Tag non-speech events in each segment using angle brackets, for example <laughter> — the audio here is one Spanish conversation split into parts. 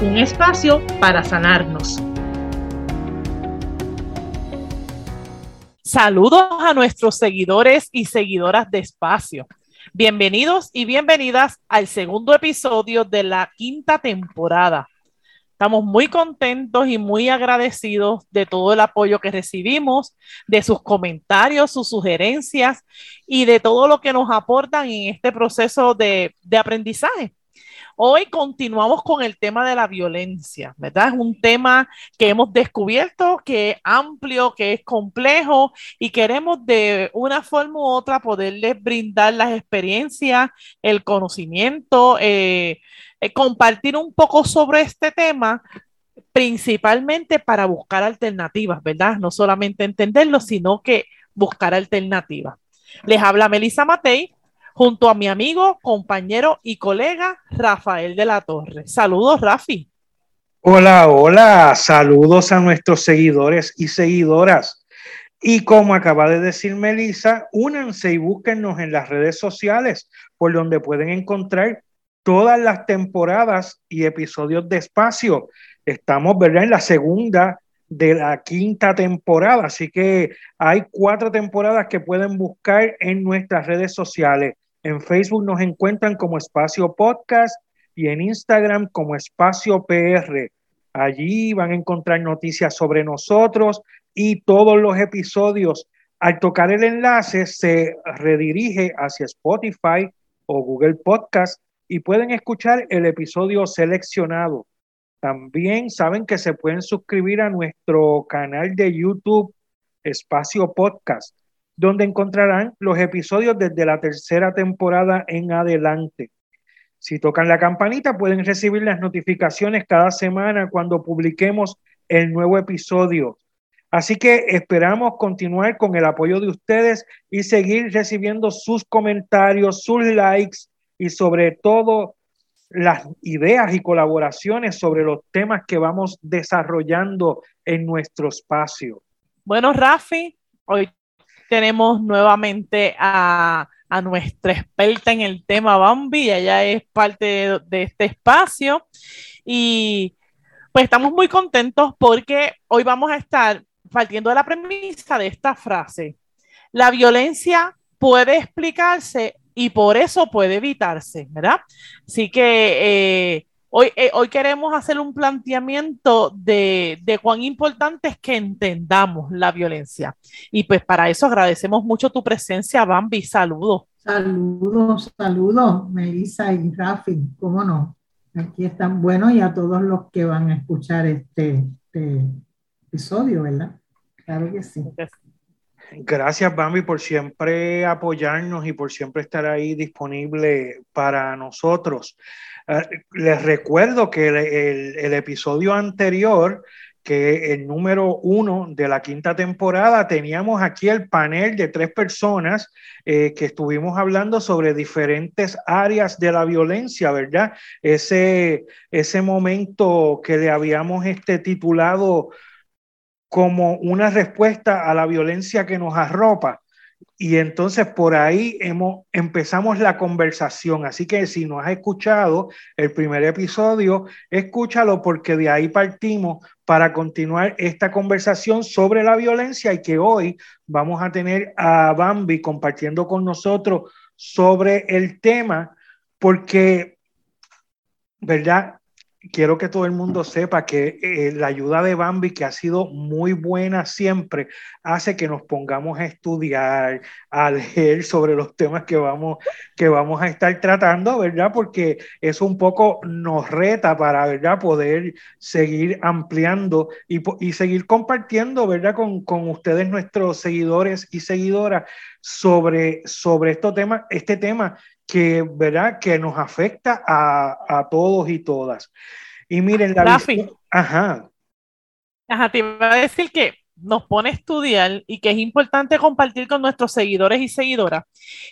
Un espacio para sanarnos. Saludos a nuestros seguidores y seguidoras de espacio. Bienvenidos y bienvenidas al segundo episodio de la quinta temporada. Estamos muy contentos y muy agradecidos de todo el apoyo que recibimos, de sus comentarios, sus sugerencias y de todo lo que nos aportan en este proceso de, de aprendizaje. Hoy continuamos con el tema de la violencia, ¿verdad? Es un tema que hemos descubierto que es amplio, que es complejo y queremos de una forma u otra poderles brindar las experiencias, el conocimiento, eh, eh, compartir un poco sobre este tema principalmente para buscar alternativas, ¿verdad? No solamente entenderlo, sino que buscar alternativas. Les habla Melissa Matei, junto a mi amigo, compañero y colega Rafael de la Torre. Saludos, Rafi. Hola, hola, saludos a nuestros seguidores y seguidoras. Y como acaba de decir Melissa, únanse y búsquennos en las redes sociales, por donde pueden encontrar todas las temporadas y episodios de espacio. Estamos, ¿verdad?, en la segunda de la quinta temporada, así que hay cuatro temporadas que pueden buscar en nuestras redes sociales. En Facebook nos encuentran como Espacio Podcast y en Instagram como Espacio PR. Allí van a encontrar noticias sobre nosotros y todos los episodios. Al tocar el enlace se redirige hacia Spotify o Google Podcast y pueden escuchar el episodio seleccionado. También saben que se pueden suscribir a nuestro canal de YouTube Espacio Podcast donde encontrarán los episodios desde la tercera temporada en adelante. Si tocan la campanita pueden recibir las notificaciones cada semana cuando publiquemos el nuevo episodio. Así que esperamos continuar con el apoyo de ustedes y seguir recibiendo sus comentarios, sus likes y sobre todo las ideas y colaboraciones sobre los temas que vamos desarrollando en nuestro espacio. Bueno, Rafi, hoy tenemos nuevamente a, nuestra experta en el tema Bambi, ella es parte de, este espacio y pues estamos muy contentos porque hoy vamos a estar partiendo de la premisa de esta frase. La violencia puede explicarse y por eso puede evitarse, ¿verdad? Así que eh, Hoy, eh, hoy queremos hacer un planteamiento de, de, cuán importante es que entendamos la violencia. Y pues para eso agradecemos mucho tu presencia, Bambi. Saludos. Saludos, saludos, Melissa y Rafi. ¿Cómo no? Aquí están buenos y a todos los que van a escuchar este, este episodio, ¿verdad? Claro que sí. Gracias, Bambi, por siempre apoyarnos y por siempre estar ahí disponible para nosotros. Ah, les recuerdo que el, episodio anterior, que el número uno de la quinta temporada, teníamos aquí el panel de tres personas eh, que estuvimos hablando sobre diferentes áreas de la violencia, ¿verdad? Ese, ese momento que le habíamos este, titulado como una respuesta a la violencia que nos arropa. Y entonces por ahí hemos, empezamos la conversación. Así que si no has escuchado el primer episodio, escúchalo porque de ahí partimos para continuar esta conversación sobre la violencia y que hoy vamos a tener a Bambi compartiendo con nosotros sobre el tema porque, ¿verdad? Quiero que todo el mundo sepa que eh, la ayuda de Bambi, que ha sido muy buena siempre, hace que nos pongamos a estudiar, a leer sobre los temas que vamos, que vamos a estar tratando, ¿verdad? Porque eso un poco nos reta para, ¿verdad? Poder seguir ampliando y, y seguir compartiendo, ¿verdad? Con, con, ustedes, nuestros seguidores y seguidoras, sobre, sobre este tema, este tema que, ¿verdad? que nos afecta a, a todos y todas. Y miren, la Rafi. Ajá. Ajá, te iba a decir que nos pone a estudiar y que es importante compartir con nuestros seguidores y seguidoras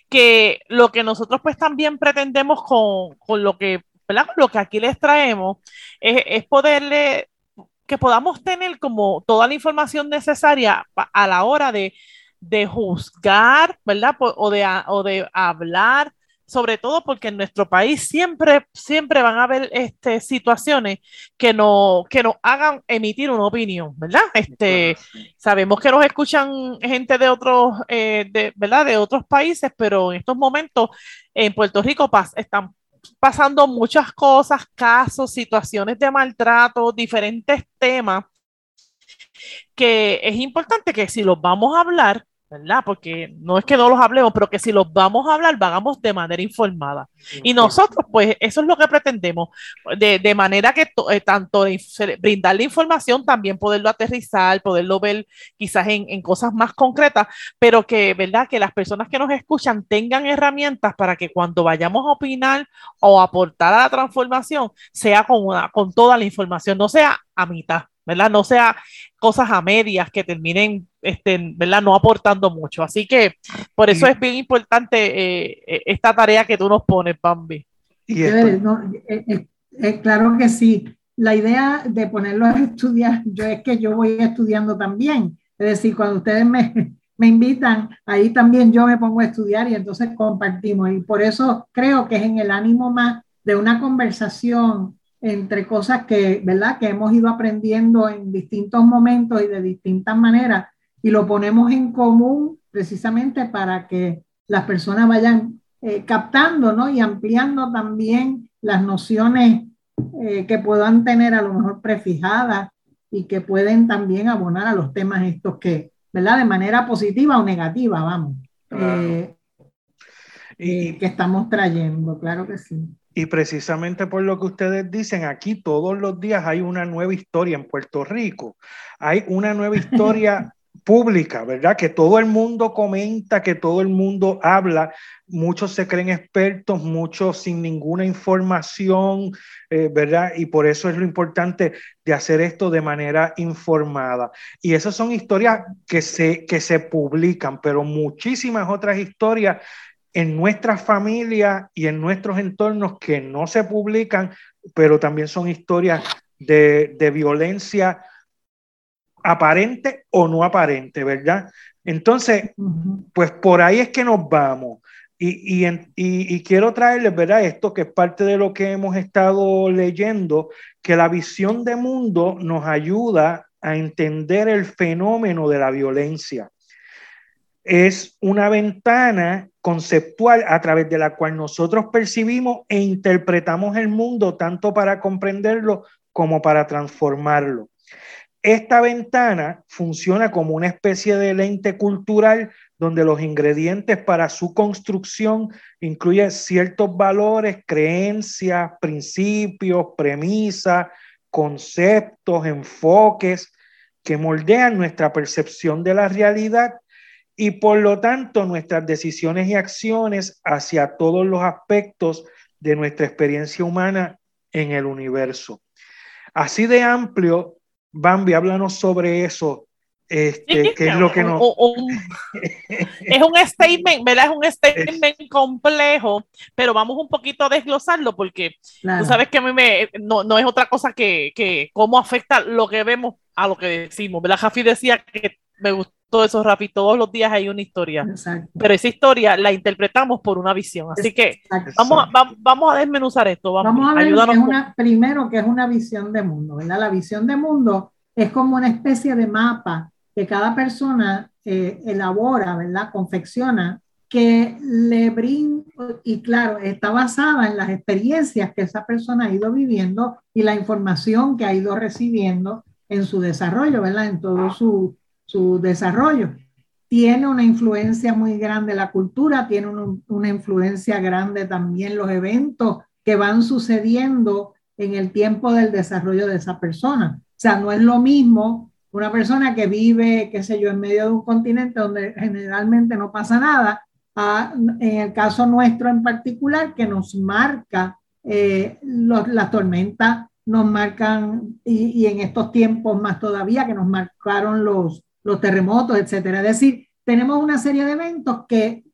que lo que nosotros pues también pretendemos con, con lo que, ¿verdad? Lo que aquí les traemos es, es poderle que podamos tener como toda la información necesaria a la hora de, de juzgar, ¿verdad? O de, o de hablar, sobre todo porque en nuestro país siempre, siempre van a haber este, situaciones que, no, que nos hagan emitir una opinión, ¿verdad? Este, sabemos que nos escuchan gente de otros, eh, de, ¿verdad? De otros países, pero en estos momentos en Puerto Rico pas, están pasando muchas cosas, casos, situaciones de maltrato, diferentes temas, que es importante que si los vamos a hablar, ¿verdad? Porque no es que no los hablemos, pero que si los vamos a hablar, vamos de manera informada. Y nosotros, pues, eso es lo que pretendemos, de, de manera que eh, tanto brindar la información, también poderlo aterrizar, poderlo ver quizás en, en, cosas más concretas, pero que, ¿verdad? Que las personas que nos escuchan tengan herramientas para que cuando vayamos a opinar o aportar a la transformación, sea con, una, con toda la información, no sea a mitad. ¿Verdad? No sea cosas a medias que terminen, este, ¿verdad? No aportando mucho. Así que por eso es bien importante eh, eh, esta tarea que tú nos pones, Bambi. Y no, eh, claro que sí. La idea de ponerlo a estudiar, yo es que yo voy estudiando también. Es decir, cuando ustedes me, <laughs> me invitan, ahí también yo me pongo a estudiar y entonces compartimos. Y por eso creo que es en el ánimo más de una conversación entre cosas que, ¿verdad? Que hemos ido aprendiendo en distintos momentos y de distintas maneras y lo ponemos en común precisamente para que las personas vayan eh, captando, ¿no? Y ampliando también las nociones eh, que puedan tener a lo mejor prefijadas y que pueden también abonar a los temas estos que, ¿verdad? De manera positiva o negativa, vamos, eh, y, que estamos trayendo, claro que sí. Y precisamente por lo que ustedes dicen, aquí todos los días hay una nueva historia en Puerto Rico. Hay una nueva <laughs> historia pública, ¿verdad? Que todo el mundo comenta, que todo el mundo habla. Muchos se creen expertos, muchos sin ninguna información, eh, ¿verdad? Y por eso es lo importante de hacer esto de manera informada. Y esas son historias que se, que se publican, pero muchísimas otras historias en nuestras familias y en nuestros entornos que no se publican, pero también son historias de, de violencia aparente o no aparente, ¿verdad? Entonces, pues por ahí es que nos vamos. Y, y, y, y, quiero traerles, ¿verdad? Esto que es parte de lo que hemos estado leyendo, que la visión de mundo nos ayuda a entender el fenómeno de la violencia. Es una ventana conceptual a través de la cual nosotros percibimos e interpretamos el mundo tanto para comprenderlo como para transformarlo. Esta ventana funciona como una especie de lente cultural donde los ingredientes para su construcción incluyen ciertos valores, creencias, principios, premisas, conceptos, enfoques que moldean nuestra percepción de la realidad y por lo tanto nuestras decisiones y acciones hacia todos los aspectos de nuestra experiencia humana en el universo. Así de amplio, Bambi, háblanos sobre eso. Este, ¿Qué es lo que nos... es un statement, ¿verdad? Es un statement complejo, pero vamos un poquito a desglosarlo porque tú sabes que a mí me, no, no, es otra cosa que, que cómo afecta lo que vemos a lo que decimos, ¿verdad? Jafi decía que me gustó todo eso rápido, todos los días hay una historia, pero esa historia la interpretamos por una visión, así que vamos a, vamos a desmenuzar esto, vamos, a ver una, primero que es una visión de mundo, ¿verdad? La visión de mundo es como una especie de mapa que cada persona eh, elabora, ¿verdad? Confecciona, que le brinda, y claro, está basada en las experiencias que esa persona ha ido viviendo y la información que ha ido recibiendo en su desarrollo, ¿verdad? En todo su su desarrollo. Tiene una influencia muy grande la cultura, tiene una influencia grande también los eventos que van sucediendo en el tiempo del desarrollo de esa persona. O sea, no es lo mismo una persona que vive, qué sé yo, en medio de un continente donde generalmente no pasa nada, en el caso nuestro en particular, que nos marca eh, las tormentas nos marcan, y, en estos tiempos más todavía, que nos marcaron los, los terremotos, etcétera. Es decir, tenemos una serie de eventos que,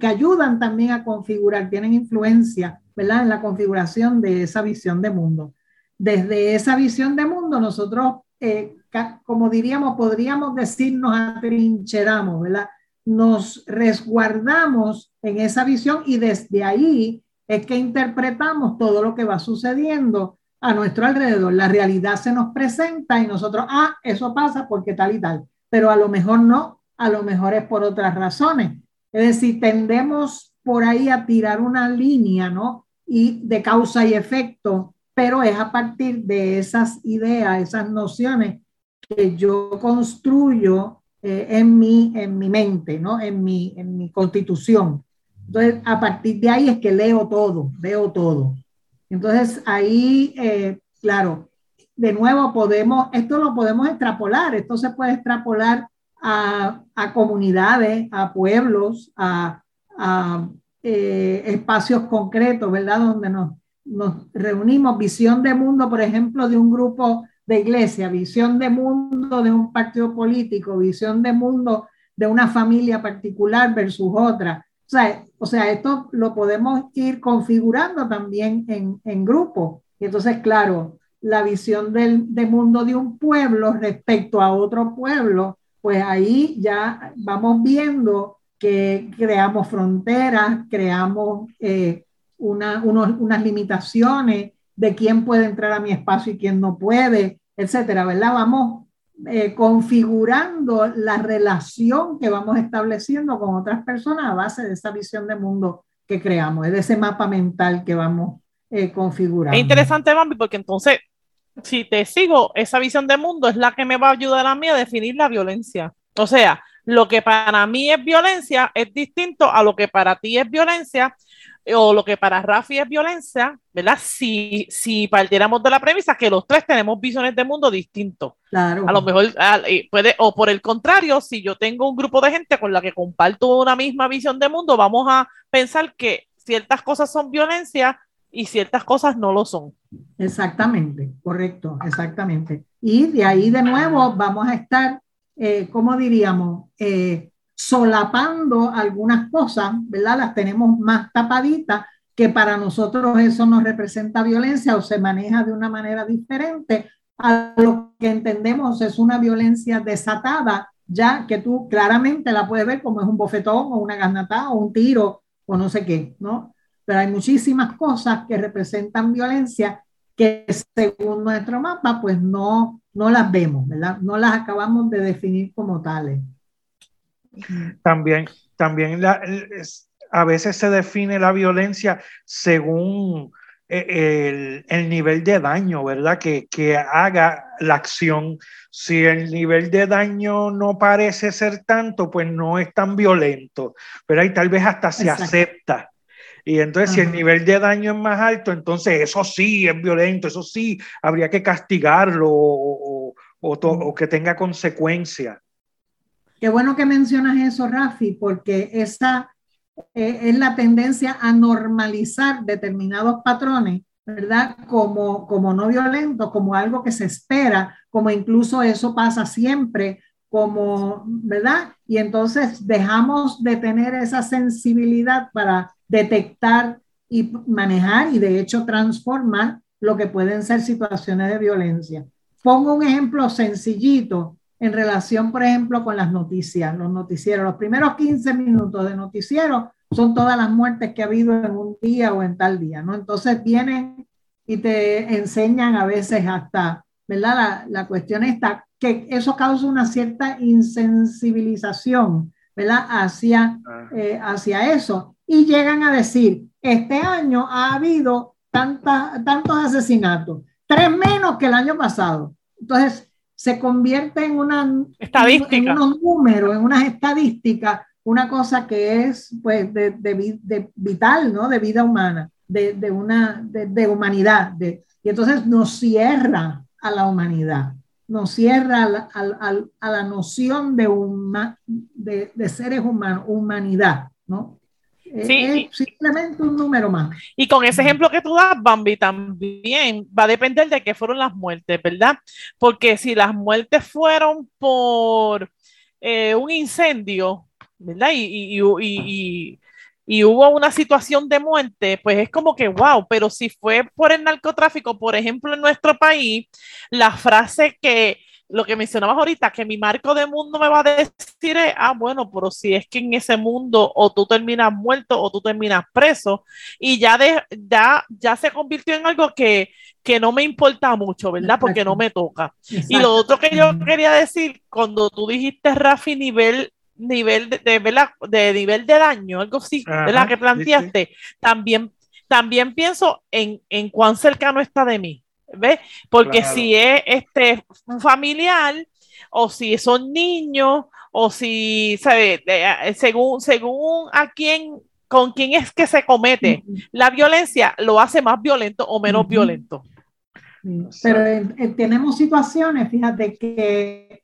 que ayudan también a configurar, tienen influencia, ¿verdad?, en la configuración de esa visión de mundo. Desde esa visión de mundo, nosotros, eh, como diríamos, podríamos decir, nos atrincheramos, ¿verdad? Nos resguardamos en esa visión y desde ahí es que interpretamos todo lo que va sucediendo a nuestro alrededor. La realidad se nos presenta y nosotros, ah, eso pasa porque tal y tal, pero a lo mejor no, a lo mejor es por otras razones. Es decir, tendemos por ahí a tirar una línea, ¿no? Y de causa y efecto, pero es a partir de esas ideas, esas nociones que yo construyo eh, en, mi, en mi mente, ¿no? En mi, en mi constitución. Entonces, a partir de ahí es que leo todo, veo todo. Entonces, ahí, eh, claro, de nuevo podemos, esto lo podemos extrapolar, esto se puede extrapolar a, a comunidades, a pueblos, a, a eh, espacios concretos, ¿verdad? Donde nos, nos reunimos, visión de mundo, por ejemplo, de un grupo de iglesia, visión de mundo de un partido político, visión de mundo de una familia particular versus otra. O sea, o sea, esto lo podemos ir configurando también en, en grupo. Y entonces, claro, la visión del, mundo de un pueblo respecto a otro pueblo, pues ahí ya vamos viendo que creamos fronteras, creamos eh, una, unas limitaciones de quién puede entrar a mi espacio y quién no puede, etcétera, ¿verdad? Vamos eh, configurando la relación que vamos estableciendo con otras personas a base de esa visión de mundo que creamos, de ese mapa mental que vamos eh, configurando. Es interesante, Bambi, porque entonces, si te sigo, esa visión de mundo es la que me va a ayudar a mí a definir la violencia. O sea, lo que para mí es violencia es distinto a lo que para ti es violencia o lo que para Rafi es violencia, ¿verdad? Si, si partiéramos de la premisa que los tres tenemos visiones de mundo distintos. Claro. A lo mejor puede, o por el contrario, si yo tengo un grupo de gente con la que comparto una misma visión de mundo, vamos a pensar que ciertas cosas son violencia y ciertas cosas no lo son. Exactamente, correcto, exactamente. Y de ahí de nuevo vamos a estar, eh, ¿cómo diríamos? Eh, solapando algunas cosas, ¿verdad? Las tenemos más tapaditas, que para nosotros eso nos representa violencia o se maneja de una manera diferente a lo que entendemos es una violencia desatada, ya que tú claramente la puedes ver como es un bofetón o una garnatada o un tiro o no sé qué, ¿no? Pero hay muchísimas cosas que representan violencia que según nuestro mapa, pues no, no las vemos, ¿verdad? No las acabamos de definir como tales. También, también a veces se define la violencia según eh, el, nivel de daño, ¿verdad? Que, haga la acción. Si el nivel de daño no parece ser tanto, pues no es tan violento, pero ahí tal vez hasta se acepta. Y entonces, si el nivel de daño es más alto, entonces eso sí es violento, eso sí habría que castigarlo o, o que tenga consecuencias. Qué bueno que mencionas eso, Rafi, porque esa eh, es la tendencia a normalizar determinados patrones, ¿verdad? Como, como no violentos, como algo que se espera, como incluso eso pasa siempre, como, ¿verdad? Y entonces dejamos de tener esa sensibilidad para detectar y manejar y de hecho transformar lo que pueden ser situaciones de violencia. Pongo un ejemplo sencillito en relación, por ejemplo, con las noticias, los noticieros. Los primeros 15 minutos de noticiero son todas las muertes que ha habido en un día o en tal día, ¿no? Entonces vienen y te enseñan a veces hasta, ¿verdad? La, la cuestión está que eso causa una cierta insensibilización, ¿verdad? Hacia, ah. eh, hacia eso. Y llegan a decir, este año ha habido tanta, tantos asesinatos, tres menos que el año pasado. Entonces, se convierte en una estadística. En unos números, en unas estadísticas, una cosa que es pues de, de, vital, ¿no? De vida humana, de, de una, de, humanidad. Y entonces nos cierra a la humanidad, nos cierra a la, a, a la noción de, una, de, seres humanos, humanidad, ¿no? Sí, es simplemente un número más. Y con ese ejemplo que tú das, Bambi, también va a depender de qué fueron las muertes, ¿verdad? Porque si las muertes fueron por eh, un incendio, ¿verdad? Y, y, y, y, hubo una situación de muerte, pues es como que, wow, pero si fue por el narcotráfico, por ejemplo, en nuestro país, la frase que lo que mencionabas ahorita, que mi marco de mundo me va a decir ah, bueno, pero si es que en ese mundo o tú terminas muerto o tú terminas preso, y ya, de, ya, ya se convirtió en algo que, que no me importa mucho, ¿verdad? Porque no me toca. Y lo otro que yo quería decir, cuando tú dijiste, Rafi, nivel nivel de, de, nivel de daño, algo así, de la que planteaste, también también pienso en, en cuán cercano está de mí. ¿Ves? Porque si es este familiar o si son niños o si, ¿sabe? Eh, según, según a quién, con quién es que se comete la violencia, lo hace más violento o menos violento. Pero tenemos situaciones, fíjate, que,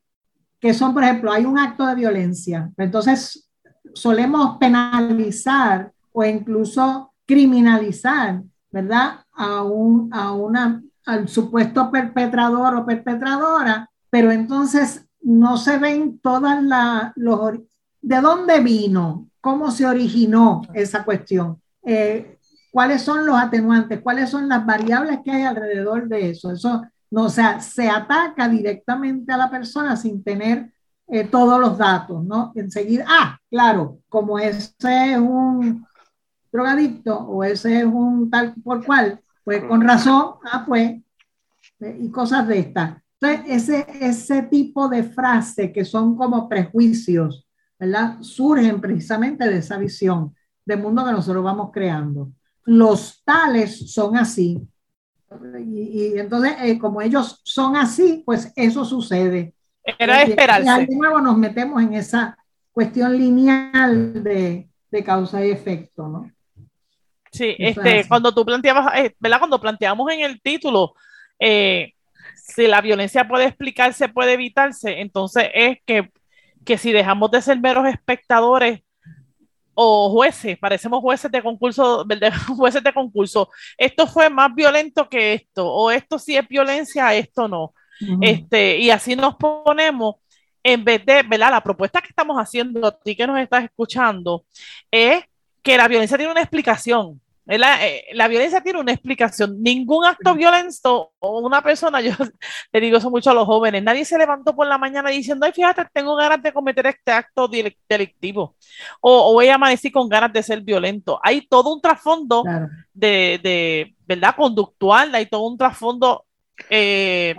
que son, por ejemplo, hay un acto de violencia, entonces solemos penalizar o incluso criminalizar, ¿verdad? A, un, a una al supuesto perpetrador o perpetradora, pero entonces no se ven todas las, de dónde vino, cómo se originó esa cuestión, eh, cuáles son los atenuantes, cuáles son las variables que hay alrededor de eso. Eso, no, o sea, se ataca directamente a la persona sin tener eh, todos los datos, ¿no? Enseguida, ah, claro, como ese es un drogadicto o ese es un tal por cual, pues con razón, ah, pues, y cosas de estas. Entonces, ese, ese tipo de frases que son como prejuicios, ¿verdad? Surgen precisamente de esa visión del mundo que nosotros vamos creando. Los tales son así. Y, entonces, eh, como ellos son así, pues eso sucede. Era esperarse. Y de nuevo nos metemos en esa cuestión lineal de, de causa y efecto, ¿no? Sí, este, cuando tú planteabas, eh, ¿verdad? Cuando planteamos en el título, eh, si la violencia puede explicarse, puede evitarse, entonces es que, que si dejamos de ser meros espectadores o jueces, parecemos jueces de concurso, <laughs> jueces de concurso, esto fue más violento que esto, o esto sí es violencia, esto no. este, y así nos ponemos, en vez de, ¿verdad? La propuesta que estamos haciendo, a ti que nos estás escuchando, es que la violencia tiene una explicación. Eh, la, violencia tiene una explicación. Ningún acto violento o una persona, <laughs> yo le digo eso mucho a los jóvenes, nadie se levantó por la mañana diciendo, ay, fíjate, tengo ganas de cometer este acto delictivo o, voy a amanecer con ganas de ser violento. Hay todo un trasfondo de, ¿verdad? Conductual, hay todo un trasfondo eh,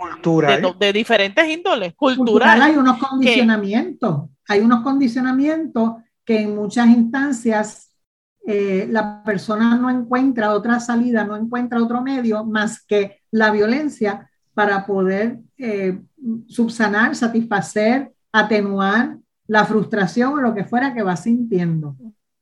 de, diferentes índoles, cultural. hay unos condicionamientos, hay unos condicionamientos que en muchas instancias eh, la persona no encuentra otra salida, no encuentra otro medio más que la violencia para poder eh, subsanar, satisfacer, atenuar la frustración o lo que fuera que va sintiendo.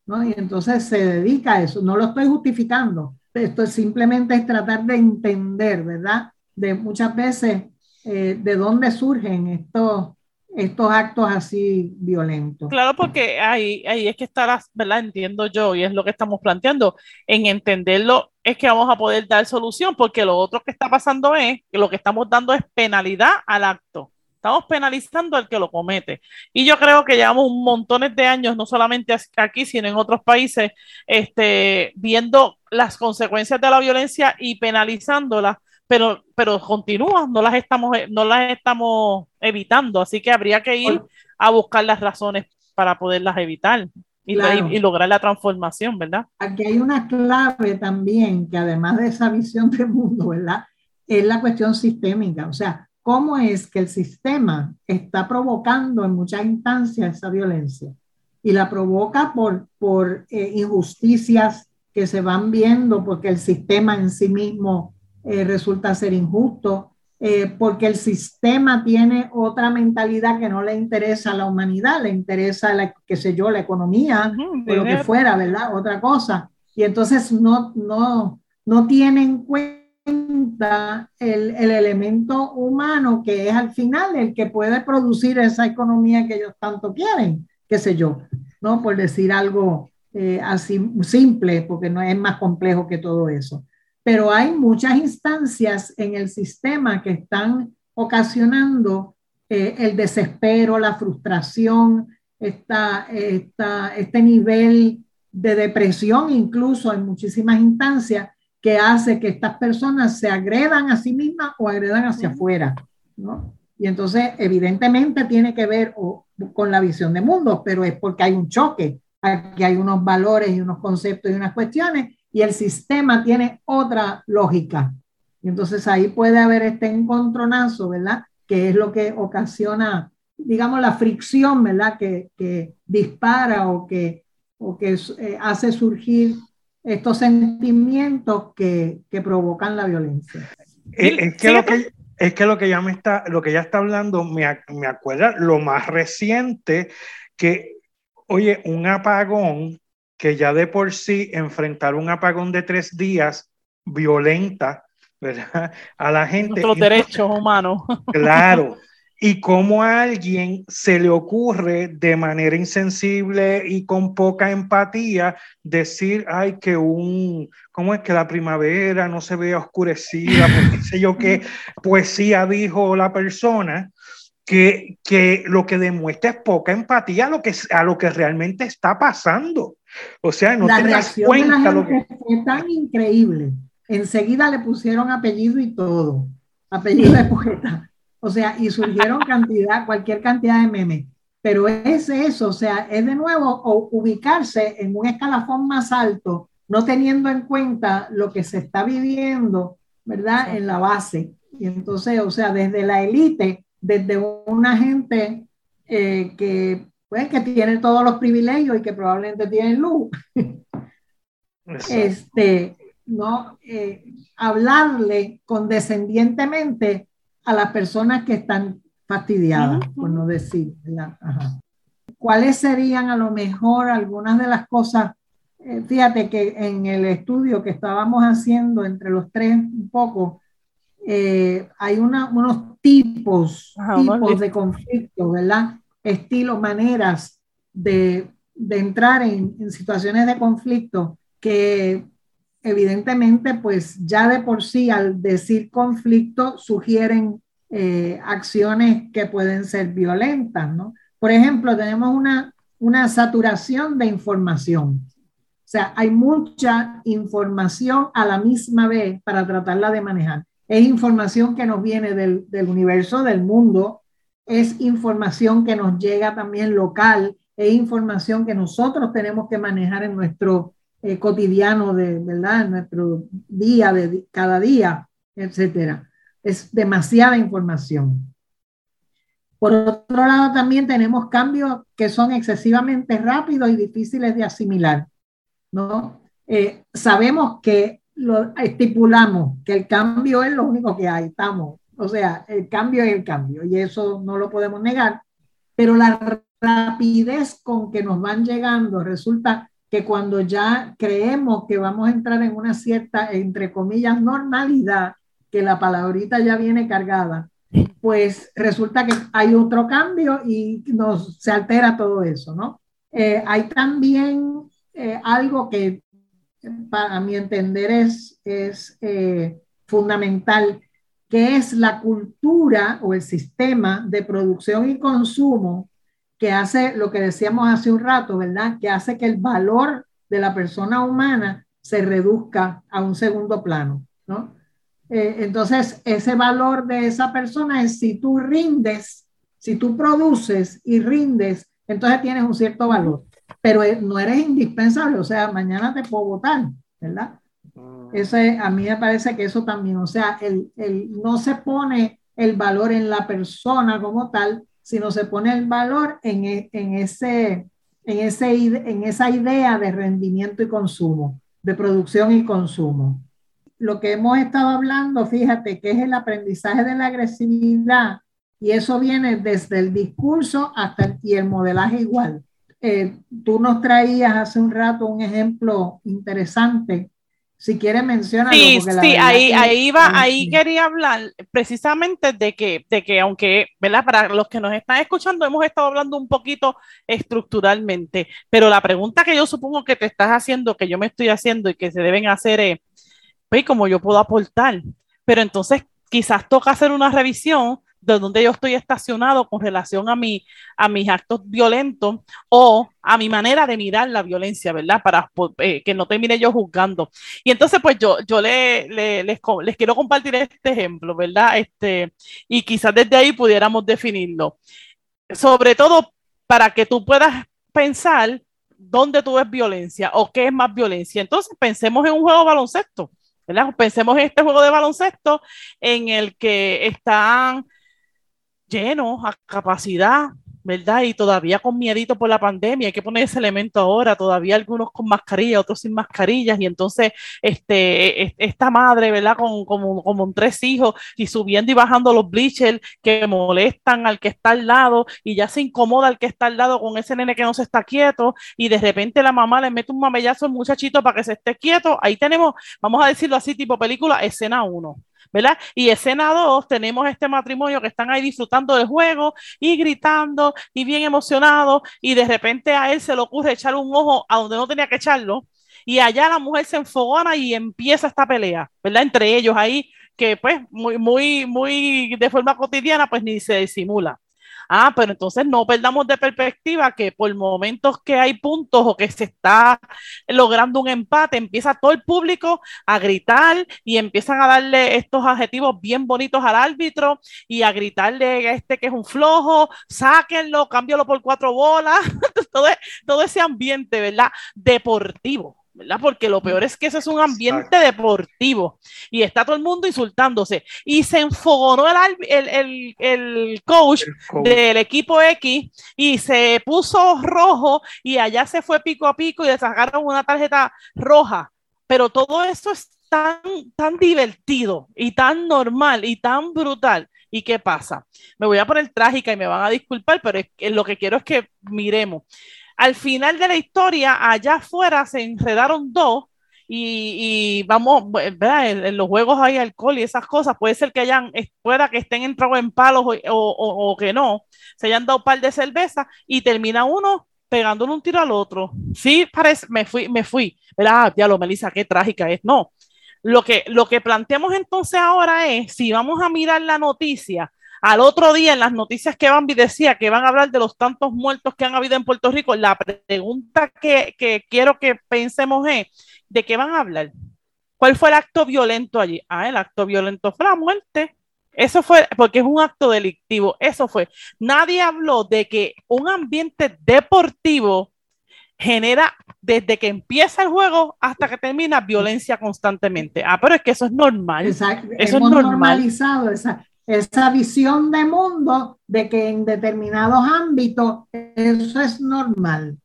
¿no? Y entonces se dedica a eso. No lo estoy justificando. Esto simplemente es tratar de entender, ¿verdad? De muchas veces eh, de dónde surgen estos, estos actos así violentos. Claro, porque ahí, ahí es que está, ¿verdad? Entiendo yo, y es lo que estamos planteando. En entenderlo es que vamos a poder dar solución, porque lo otro que está pasando es que lo que estamos dando es penalidad al acto. Estamos penalizando al que lo comete. Y yo creo que llevamos montón de años, no solamente aquí, sino en otros países, este, viendo las consecuencias de la violencia y penalizándola pero, pero continúan, no las estamos, no las estamos evitando, así que habría que ir a buscar las razones para poderlas evitar y, lograr la transformación, ¿verdad? Aquí hay una clave también, que además de esa visión del mundo, ¿verdad? Es la cuestión sistémica, o sea, cómo es que el sistema está provocando en muchas instancias esa violencia y la provoca por, por eh, injusticias que se van viendo porque el sistema en sí mismo eh, resulta ser injusto, eh, porque el sistema tiene otra mentalidad que no le interesa a la humanidad, le interesa, la, qué sé yo, la economía, o lo que fuera, ¿verdad? Otra cosa. Y entonces no, no, no tiene en cuenta el, el, elemento humano que es al final el que puede producir esa economía que ellos tanto quieren, qué sé yo, ¿no? Por decir algo eh, así simple, porque no es más complejo que todo eso. Pero hay muchas instancias en el sistema que están ocasionando eh, el desespero, la frustración, esta, esta, este nivel de depresión incluso en muchísimas instancias que hace que estas personas se agredan a sí mismas o agredan hacia afuera, ¿no? Y entonces, evidentemente, tiene que ver con la visión de mundo, pero es porque hay un choque, aquí hay unos valores y unos conceptos y unas cuestiones, y el sistema tiene otra lógica. Y entonces ahí puede haber este encontronazo, ¿verdad? Que es lo que ocasiona, digamos, la fricción, ¿verdad? Que, que dispara o que, o que eh, hace surgir estos sentimientos que, que provocan la violencia. Es, que lo que, es que lo que ya me está, lo que ya está hablando me, me acuerda lo más reciente que, oye, un apagón que ya de por sí enfrentar un apagón de tres días violenta, ¿verdad? A la gente. Nuestros derechos humanos. <laughs> Claro, y cómo a alguien se le ocurre de manera insensible y con poca empatía decir, ay, que un, ¿cómo es que la primavera no se vea oscurecida? Porque sé yo qué poesía dijo la persona. Que, que, lo que demuestra es poca empatía a lo que, a lo que realmente está pasando. O sea, no la te das cuenta lo que... Fue tan increíble. Enseguida le pusieron apellido y todo. Apellido de poeta. O sea, y surgieron <laughs> cantidad, cualquier cantidad de memes. Pero es eso, o sea, es de nuevo ubicarse en un escalafón más alto, no teniendo en cuenta lo que se está viviendo, ¿verdad? En la base. Y entonces, o sea, desde la élite, desde una gente eh, que, pues, que tiene todos los privilegios y que probablemente tiene luz. este, ¿no? Eh, hablarle condescendientemente a las personas que están fastidiadas, por no decir. ¿Cuáles serían a lo mejor algunas de las cosas? Eh, fíjate que en el estudio que estábamos haciendo entre los tres un poco, eh, hay unos tipos, tipos de conflictos, ¿verdad? Estilos, maneras de, de entrar en, situaciones de conflicto que evidentemente, pues ya de por sí al decir conflicto sugieren eh, acciones que pueden ser violentas, ¿no? Por ejemplo, tenemos una, una saturación de información. O sea, hay mucha información a la misma vez para tratarla de manejar. Es información que nos viene del, del universo, del mundo, es información que nos llega también local, es información que nosotros tenemos que manejar en nuestro eh, cotidiano de, ¿verdad? nuestro día, de cada día, etcétera. Es demasiada información. Por otro lado, también tenemos cambios que son excesivamente rápidos y difíciles de asimilar, ¿no? Eh, sabemos que lo estipulamos, que el cambio es lo único que hay, estamos, o sea, el cambio es el cambio y eso no lo podemos negar, pero la rapidez con que nos van llegando resulta que cuando ya creemos que vamos a entrar en una cierta, entre comillas, normalidad, que la palabrita ya viene cargada, pues resulta que hay otro cambio y nos, se altera todo eso, ¿no? Eh, hay también eh, algo que para mi entender es, es eh, fundamental, que es la cultura o el sistema de producción y consumo que hace lo que decíamos hace un rato, ¿verdad? Que hace que el valor de la persona humana se reduzca a un segundo plano, ¿no? Eh, entonces, ese valor de esa persona es si tú rindes, si tú produces y rindes, entonces tienes un cierto valor, pero e, no eres indispensable, o sea, mañana te puedo votar, ¿verdad? Ese, a mí me parece que eso también, o sea, el, el, no se pone el valor en la persona como tal, sino se pone el valor en, e, en, ese, en, ese, en esa idea de rendimiento y consumo, de producción y consumo. Lo que hemos estado hablando, fíjate, que es el aprendizaje de la agresividad, y eso viene desde el discurso hasta el, y el modelaje igual. Eh, tú nos traías hace un rato un ejemplo interesante si quiere mencionar. Sí, sí, ahí, ahí va, ahí quería hablar precisamente de que, de que aunque, ¿verdad? Para los que nos están escuchando, hemos estado hablando un poquito estructuralmente, pero la pregunta que yo supongo que te estás haciendo, que yo me estoy haciendo y que se deben hacer es, pues, ¿cómo yo puedo aportar? Pero entonces quizás toca hacer una revisión de donde yo estoy estacionado con relación a, mi, a mis actos violentos o a mi manera de mirar la violencia, ¿verdad? Para eh, que no termine yo juzgando. Y entonces, pues yo, yo le, les, les, quiero compartir este ejemplo, ¿verdad? Este, y quizás desde ahí pudiéramos definirlo. Sobre todo para que tú puedas pensar dónde tú ves violencia o qué es más violencia. Entonces, pensemos en un juego de baloncesto. ¿verdad? Pensemos en este juego de baloncesto en el que están llenos a capacidad, ¿verdad? Y todavía con miedito por la pandemia, hay que poner ese elemento ahora, todavía algunos con mascarilla, otros sin mascarillas, y entonces este, esta madre, ¿verdad? Con como, tres hijos y subiendo y bajando los bleachers que molestan al que está al lado y ya se incomoda al que está al lado con ese nene que no se está quieto y de repente la mamá le mete un mamellazo al muchachito para que se esté quieto, ahí tenemos, vamos a decirlo así, tipo película, escena uno. Y escena 2 tenemos este matrimonio que están ahí disfrutando del juego y gritando y bien emocionados y de repente a él se le ocurre echar un ojo a donde no tenía que echarlo y allá la mujer se enfogona y empieza esta pelea, ¿verdad? Entre ellos ahí que pues muy, muy, muy de forma cotidiana pues ni se disimula. Ah, pero entonces no perdamos de perspectiva que por momentos que hay puntos o que se está logrando un empate, empieza todo el público a gritar y empiezan a darle estos adjetivos bien bonitos al árbitro y a gritarle a este que es un flojo, sáquenlo, cámbialo por cuatro bolas, <laughs> todo, todo ese ambiente, ¿verdad? Deportivo. ¿Verdad? Porque lo peor es que ese es un ambiente deportivo y está todo el mundo insultándose. Y se enfogonó el, el, coach, del equipo X y se puso rojo y allá se fue pico a pico y le sacaron una tarjeta roja. Pero todo eso es tan, tan divertido y tan normal y tan brutal. ¿Y qué pasa? Me voy a poner trágica y me van a disculpar, pero lo que quiero es que miremos. Al final de la historia, allá afuera se enredaron dos y, vamos, ¿verdad? En, los juegos hay alcohol y esas cosas, puede ser que hayan, pueda que estén entrados en palos o, que no, se hayan dado un par de cerveza y termina uno pegándole un tiro al otro. Sí, parece, me fui, me fui, ¿verdad? Ya lo, Melissa, qué trágica es. No, lo que, lo que planteamos entonces ahora es, si vamos a mirar la noticia, al otro día, en las noticias que Bambi decía que van a hablar de los tantos muertos que han habido en Puerto Rico, la pregunta que, quiero que pensemos es, ¿de qué van a hablar? ¿Cuál fue el acto violento allí? Ah, el acto violento fue la muerte. Eso fue, porque es un acto delictivo, eso fue. Nadie habló de que un ambiente deportivo genera desde que empieza el juego hasta que termina violencia constantemente. Ah, pero es que eso es normal. Exacto. Eso es normal. normalizado esa, esa visión de mundo de que en determinados ámbitos eso es normal.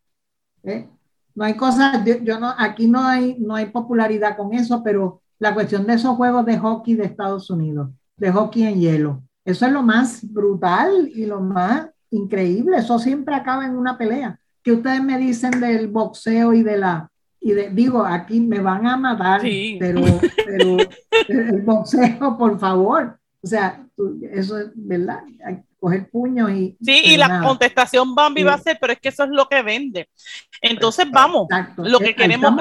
¿eh? No hay cosas, yo, no, aquí no hay, no hay popularidad con eso, pero la cuestión de esos juegos de hockey de Estados Unidos, de hockey en hielo, eso es lo más brutal y lo más increíble, eso siempre acaba en una pelea. Que ustedes me dicen del boxeo y de la, y de, digo, aquí me van a matar, pero, pero el boxeo, por favor, o sea, eso es verdad, hay coger puños y... Sí, y la contestación Bambi va a ser, pero es que eso es lo que vende. Entonces, vamos, lo que queremos,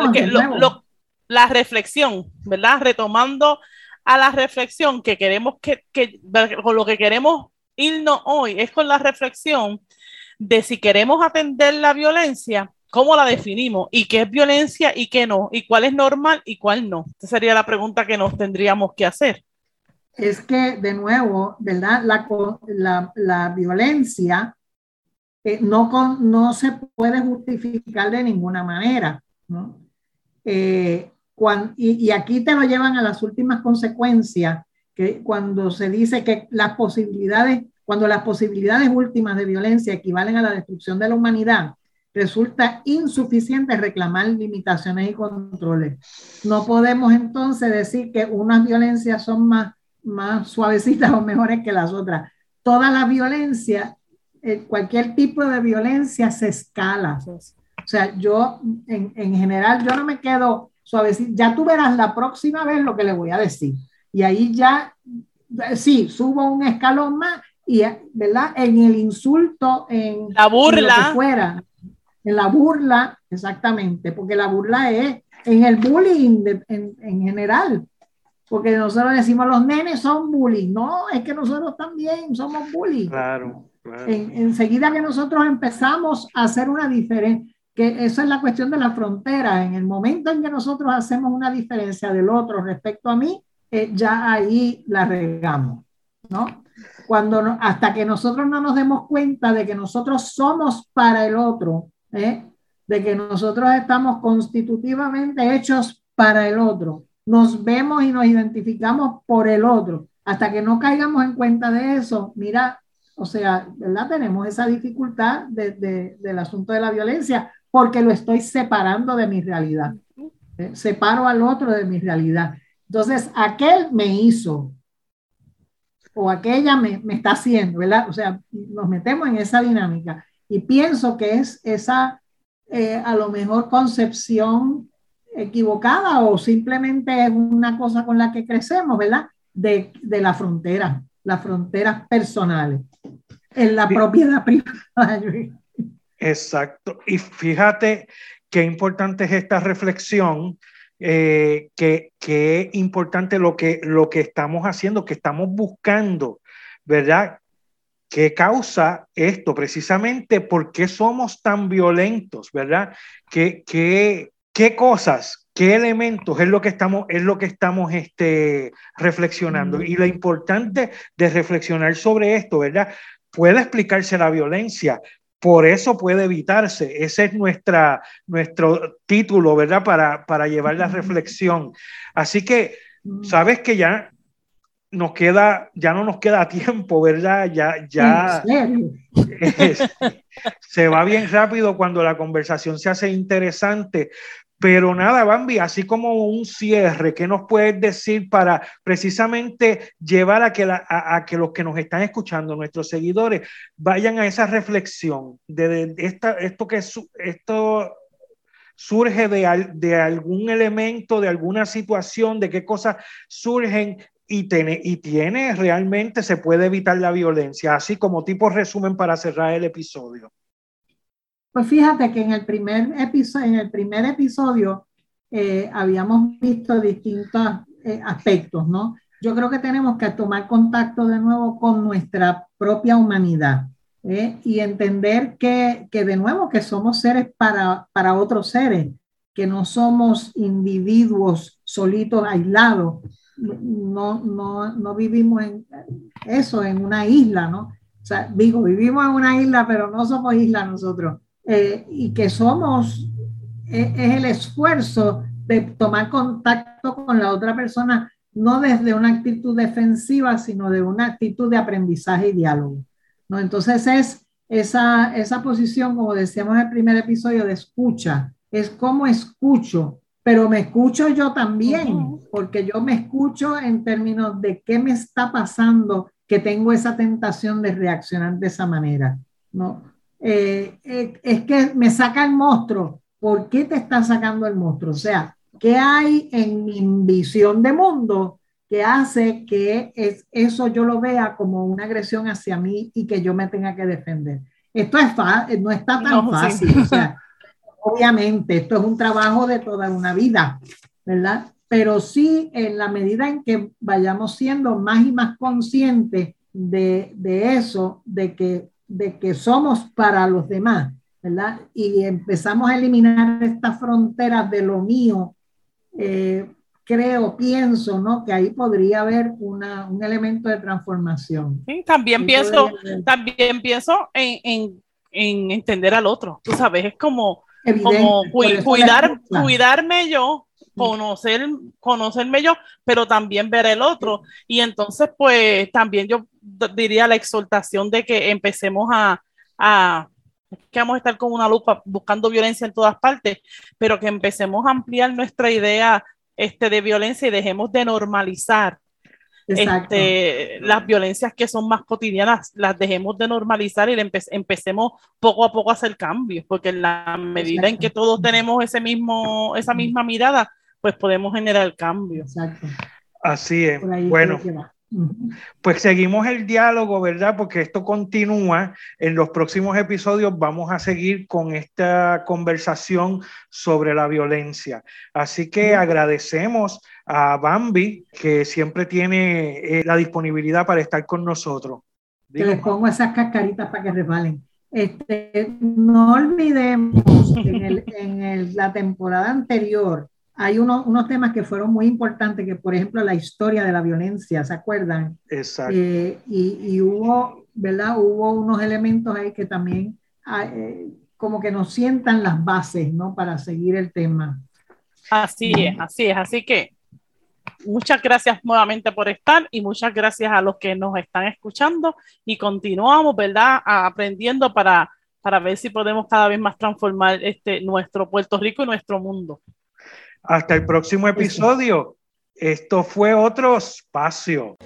la reflexión, ¿verdad? Retomando a la reflexión que queremos que, que, con lo que queremos irnos hoy, es con la reflexión de si queremos atender la violencia, cómo la definimos y qué es violencia y qué no, y cuál es normal y cuál no. Esa sería la pregunta que nos tendríamos que hacer es que, de nuevo, ¿verdad? La, la, violencia eh, no, no se puede justificar de ninguna manera, ¿no? Eh, y, y, aquí te lo llevan a las últimas consecuencias, que cuando se dice que las posibilidades, cuando las posibilidades últimas de violencia equivalen a la destrucción de la humanidad, resulta insuficiente reclamar limitaciones y controles. No podemos entonces decir que unas violencias son más más suavecitas o mejores que las otras. Toda la violencia, eh, cualquier tipo de violencia se escala. O sea, yo en, en, general, yo no me quedo suavecito. Ya tú verás la próxima vez lo que le voy a decir. Y ahí ya, sí, subo un escalón más y, ¿verdad? En el insulto, en la burla. fuera, en la burla, exactamente, porque la burla es en el bullying en, en, general, porque nosotros decimos los nenes son bullying, no, es que nosotros también somos bullying. Claro, enseguida que nosotros empezamos a hacer una diferencia, que eso es la cuestión de la frontera, en el momento en que nosotros hacemos una diferencia del otro respecto a mí, eh, ya ahí la regamos, ¿no? Cuando hasta que nosotros no nos demos cuenta de que nosotros somos para el otro, ¿eh? de que nosotros estamos constitutivamente hechos para el otro, nos vemos y nos identificamos por el otro, hasta que no caigamos en cuenta de eso, mira, o sea, ¿verdad? Tenemos esa dificultad de, del asunto de la violencia porque lo estoy separando de mi realidad. ¿eh? Separo al otro de mi realidad. Entonces, aquel me hizo o aquella me, me está haciendo, ¿verdad? O sea, nos metemos en esa dinámica y pienso que es esa, eh, a lo mejor, concepción equivocada o simplemente es una cosa con la que crecemos, ¿verdad? De, de la frontera, las fronteras personales, en la propiedad privada. <laughs> Exacto. Y fíjate qué importante es esta reflexión eh, que, es importante lo que, lo que estamos haciendo, que estamos buscando, ¿verdad? ¿Qué causa esto? Precisamente por qué somos tan violentos, ¿verdad? ¿Qué, qué, qué cosas, qué elementos es lo que estamos, es lo que estamos este, reflexionando? Y lo importante de reflexionar sobre esto, ¿verdad? Puede explicarse la violencia, por eso puede evitarse. Ese es nuestra, nuestro título, ¿verdad? Para, para llevar la reflexión. Así que, sabes que ya nos queda, ya no nos queda <laughs> tiempo, ¿verdad? Ya, ya se va bien rápido cuando la conversación se hace interesante, pero nada, Bambi, así como un cierre, ¿qué nos puedes decir para precisamente llevar a que, a, que los que nos están escuchando, nuestros seguidores, vayan a esa reflexión de, esta, esto que esto surge de, de, algún elemento, de alguna situación, de qué cosas surgen y tiene, y tiene realmente, se puede evitar la violencia, así como tipo resumen para cerrar el episodio. Pues fíjate que en el primer episodio, en el primer episodio eh, habíamos visto distintos eh, aspectos, ¿no? Yo creo que tenemos que tomar contacto de nuevo con nuestra propia humanidad ¿eh? y entender que, que, de nuevo que somos seres para, para otros seres, que no somos individuos solitos, aislados, no, no, no vivimos en eso, en una isla, ¿no? O sea, digo, vivimos en una isla, pero no somos isla nosotros. Eh, y que somos, eh, es el esfuerzo de tomar contacto con la otra persona, no desde una actitud defensiva, sino de una actitud de aprendizaje y diálogo. ¿no? Entonces es esa, esa posición, como decíamos en el primer episodio, de escucha, es como escucho, pero me escucho yo también, porque yo me escucho en términos de qué me está pasando que tengo esa tentación de reaccionar de esa manera. ¿no? Eh, eh, es que me saca el monstruo. ¿Por qué te está sacando el monstruo? O sea, ¿qué hay en mi visión de mundo que hace que es, eso yo lo vea como una agresión hacia mí y que yo me tenga que defender? Esto es no está tan fácil. O sea, <laughs> obviamente, esto es un trabajo de toda una vida, ¿verdad? Pero sí, en la medida en que vayamos siendo más y más conscientes de, de eso, de que de que somos para los demás, ¿verdad? Y empezamos a eliminar estas fronteras de lo mío, eh, creo, pienso, ¿no? Que ahí podría haber una, un elemento de transformación. Sí, también pienso, también pienso en, en, en, entender al otro, tú sabes, es como, como cuidar, cuidarme yo conocer, conocerme yo, pero también ver el otro. Y entonces, pues también yo diría la exhortación de que empecemos a, a que vamos a estar con una lupa buscando violencia en todas partes, pero que empecemos a ampliar nuestra idea este, de violencia y dejemos de normalizar este, las violencias que son más cotidianas, las dejemos de normalizar y empecemos poco a poco a hacer cambios, porque en la medida en que todos tenemos ese mismo, esa misma mirada, pues podemos generar cambio. Exacto. Así es. Bueno, pues seguimos el diálogo, ¿verdad? Porque esto continúa. En los próximos episodios vamos a seguir con esta conversación sobre la violencia. Así que agradecemos a Bambi, que siempre tiene eh, la disponibilidad para estar con nosotros. Que les pongo esas cascaritas para que resbalen. Este, no olvidemos que en, la temporada anterior hay unos temas que fueron muy importantes, que por ejemplo la historia de la violencia, ¿se acuerdan? Exacto. Eh, y, hubo, ¿verdad? Hubo unos elementos ahí que también ah, eh, como que nos sientan las bases, ¿no? Para seguir el tema. Así es, así es. Así que muchas gracias nuevamente por estar y muchas gracias a los que nos están escuchando y continuamos, ¿verdad? Aprendiendo para, para ver si podemos cada vez más transformar este, nuestro Puerto Rico y nuestro mundo. Hasta el próximo episodio. Esto fue otro espacio.